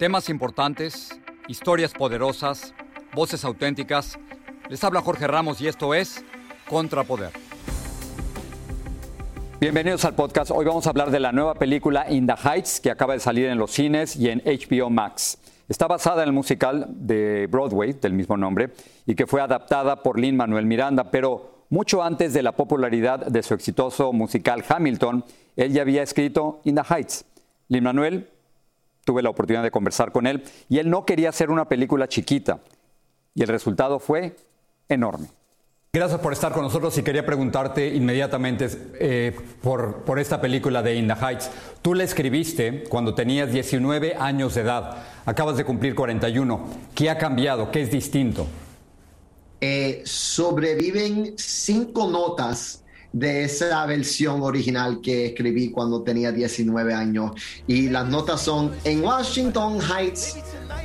Temas importantes, historias poderosas, voces auténticas. Les habla Jorge Ramos y esto es Contrapoder. Bienvenidos al podcast. Hoy vamos a hablar de la nueva película In the Heights que acaba de salir en los cines y en HBO Max. Está basada en el musical de Broadway del mismo nombre y que fue adaptada por Lin Manuel Miranda, pero mucho antes de la popularidad de su exitoso musical Hamilton, él ya había escrito In the Heights. Lin Manuel tuve la oportunidad de conversar con él y él no quería hacer una película chiquita y el resultado fue enorme. Gracias por estar con nosotros y quería preguntarte inmediatamente eh, por, por, esta película de In the Heights. Tú la escribiste cuando tenías 19 años de edad, acabas de cumplir 41. ¿Qué ha cambiado? ¿Qué es distinto? Eh, sobreviven cinco notas de esa versión original que escribí cuando tenía 19 años. Y las notas son, en Washington Heights,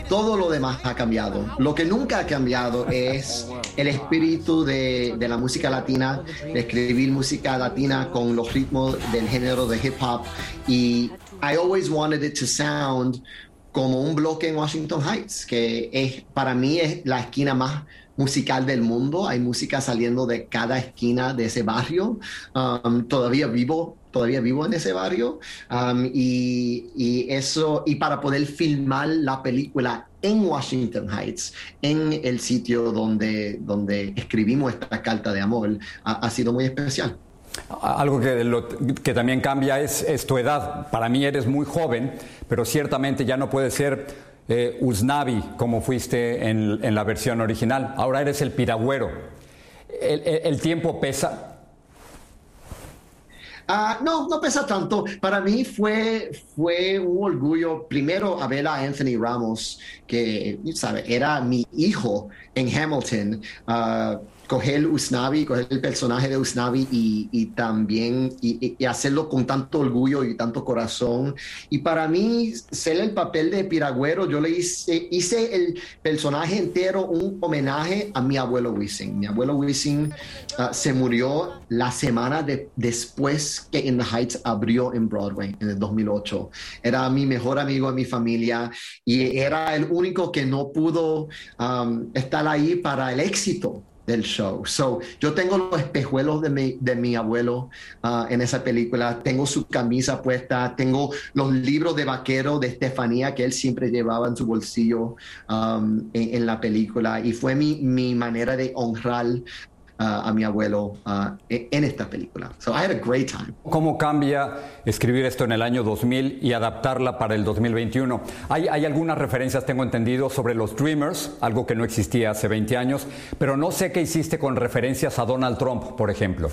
todo lo demás ha cambiado. Lo que nunca ha cambiado es el espíritu de, de, la música latina, de escribir música latina con los ritmos del género de hip hop. Y I always wanted it to sound como un bloque en Washington Heights, que para mí es la esquina más musical del mundo. Hay música saliendo de cada esquina de ese barrio. Um, todavía vivo, todavía vivo en ese barrio. Um, y, y, eso, y para poder filmar la película en Washington Heights, en el sitio donde, donde escribimos esta carta de amor, ha, ha sido muy especial. Algo que, que también cambia es, es, tu edad. Para mí eres muy joven, pero ciertamente ya no puedes ser eh, Usnavi, como fuiste en, en, la versión original. Ahora eres el piragüero. ¿El, tiempo pesa? Uh, no, no pesa tanto. Para mí fue, fue un orgullo primero a ver a Anthony Ramos, que sabe, era mi hijo en Hamilton. Uh, coger Usnavi, coger el personaje de Usnavi y, y también y, y, hacerlo con tanto orgullo y tanto corazón. Y para mí, ser el papel de Piragüero, yo le hice, hice el personaje entero un homenaje a mi abuelo Wisin. Mi abuelo Wisin uh, se murió la semana de, después que In the Heights abrió en Broadway en el 2008. Era mi mejor amigo de mi familia y era el único que no pudo um, estar ahí para el éxito del show. So, yo tengo los espejuelos de mi, de mi abuelo uh, en esa película, tengo su camisa puesta, tengo los libros de vaquero de Estefanía que él siempre llevaba en su bolsillo um, en, en, la película. Y fue mi, mi manera de honrar a mi abuelo uh, en esta película. So I had a great time. ¿Cómo cambia escribir esto en el año 2000 y adaptarla para el 2021? Hay, hay algunas referencias, tengo entendido, sobre los Dreamers, algo que no existía hace 20 años, pero no sé qué hiciste con referencias a Donald Trump, por ejemplo.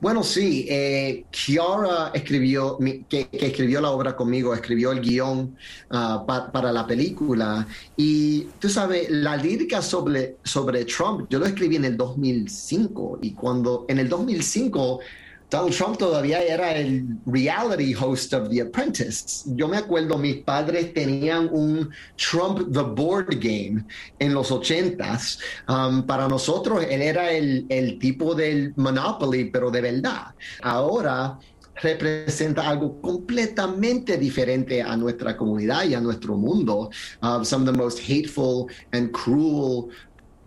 Bueno, sí, eh, Kiara escribió, que, escribió la obra conmigo, escribió el guion pa, para la película. Y tú sabes, la lírica sobre, sobre Trump, yo lo escribí en el 2005. Y cuando en el 2005 Donald Trump todavía era el reality host of The Apprentice. Yo me acuerdo, mis padres tenían un Trump the Board Game en los ochentas. Um, para nosotros, él era el, el tipo del Monopoly, pero de verdad. Ahora representa algo completamente diferente a nuestra comunidad y a nuestro mundo. Uh, some of the most hateful and cruel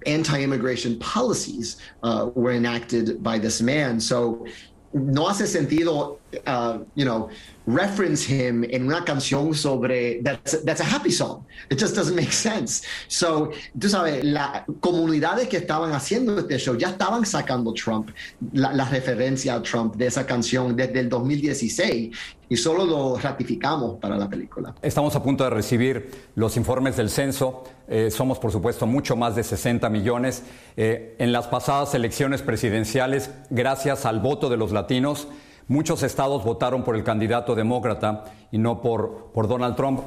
anti-immigration policies uh, were enacted by this man. So no hace sentido, uh, you know, reference him en una canción sobre that's, that's, a happy song. It just doesn't make sense. So, tú sabes, las comunidades que estaban haciendo este show ya estaban sacando Trump, la, la referencia a Trump de esa canción desde el 2016 y solo lo ratificamos para la película. Estamos a punto de recibir los informes del censo. Eh, somos, por supuesto, mucho más de 60 millones. Eh, en las pasadas elecciones presidenciales, gracias al voto de los latinos, muchos estados votaron por el candidato demócrata y no por, por Donald Trump.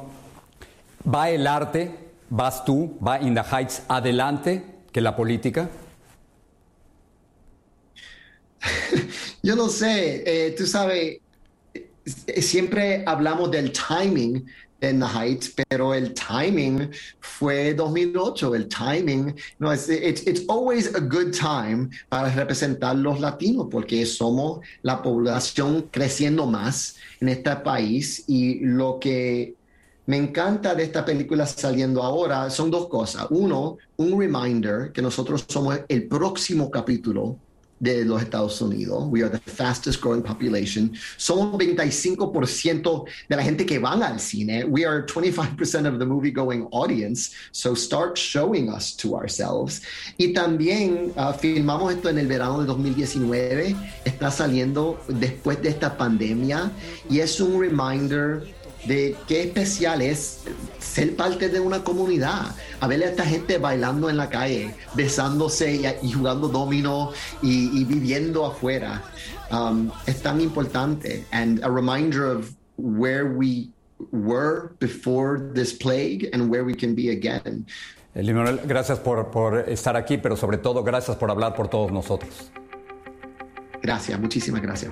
¿Va el arte, vas tú, va In the Heights adelante que la política? Yo no sé, eh, tú sabes, eh, siempre hablamos del timing en The Heights, pero el timing fue 2008. El timing, no, es it's, it's always a good time para representar los latinos, porque somos la población creciendo más en este país y lo que me encanta de esta película saliendo ahora son dos cosas. Uno, un reminder que nosotros somos el próximo capítulo de los Estados Unidos. We are the fastest growing population. Somos 25% de la gente que van al cine. We are 25% of the movie going audience. So start showing us to ourselves. Y también uh, filmamos esto en el verano de 2019. Está saliendo después de esta pandemia y es un reminder de qué especial es ser parte de una comunidad, a ver a esta gente bailando en la calle, besándose y, jugando domino y, viviendo afuera. Um, es tan importante. And a reminder of where we were before this plague and where we can be again. Limonel, gracias por, por estar aquí, pero sobre todo gracias por hablar por todos nosotros. Gracias, muchísimas gracias.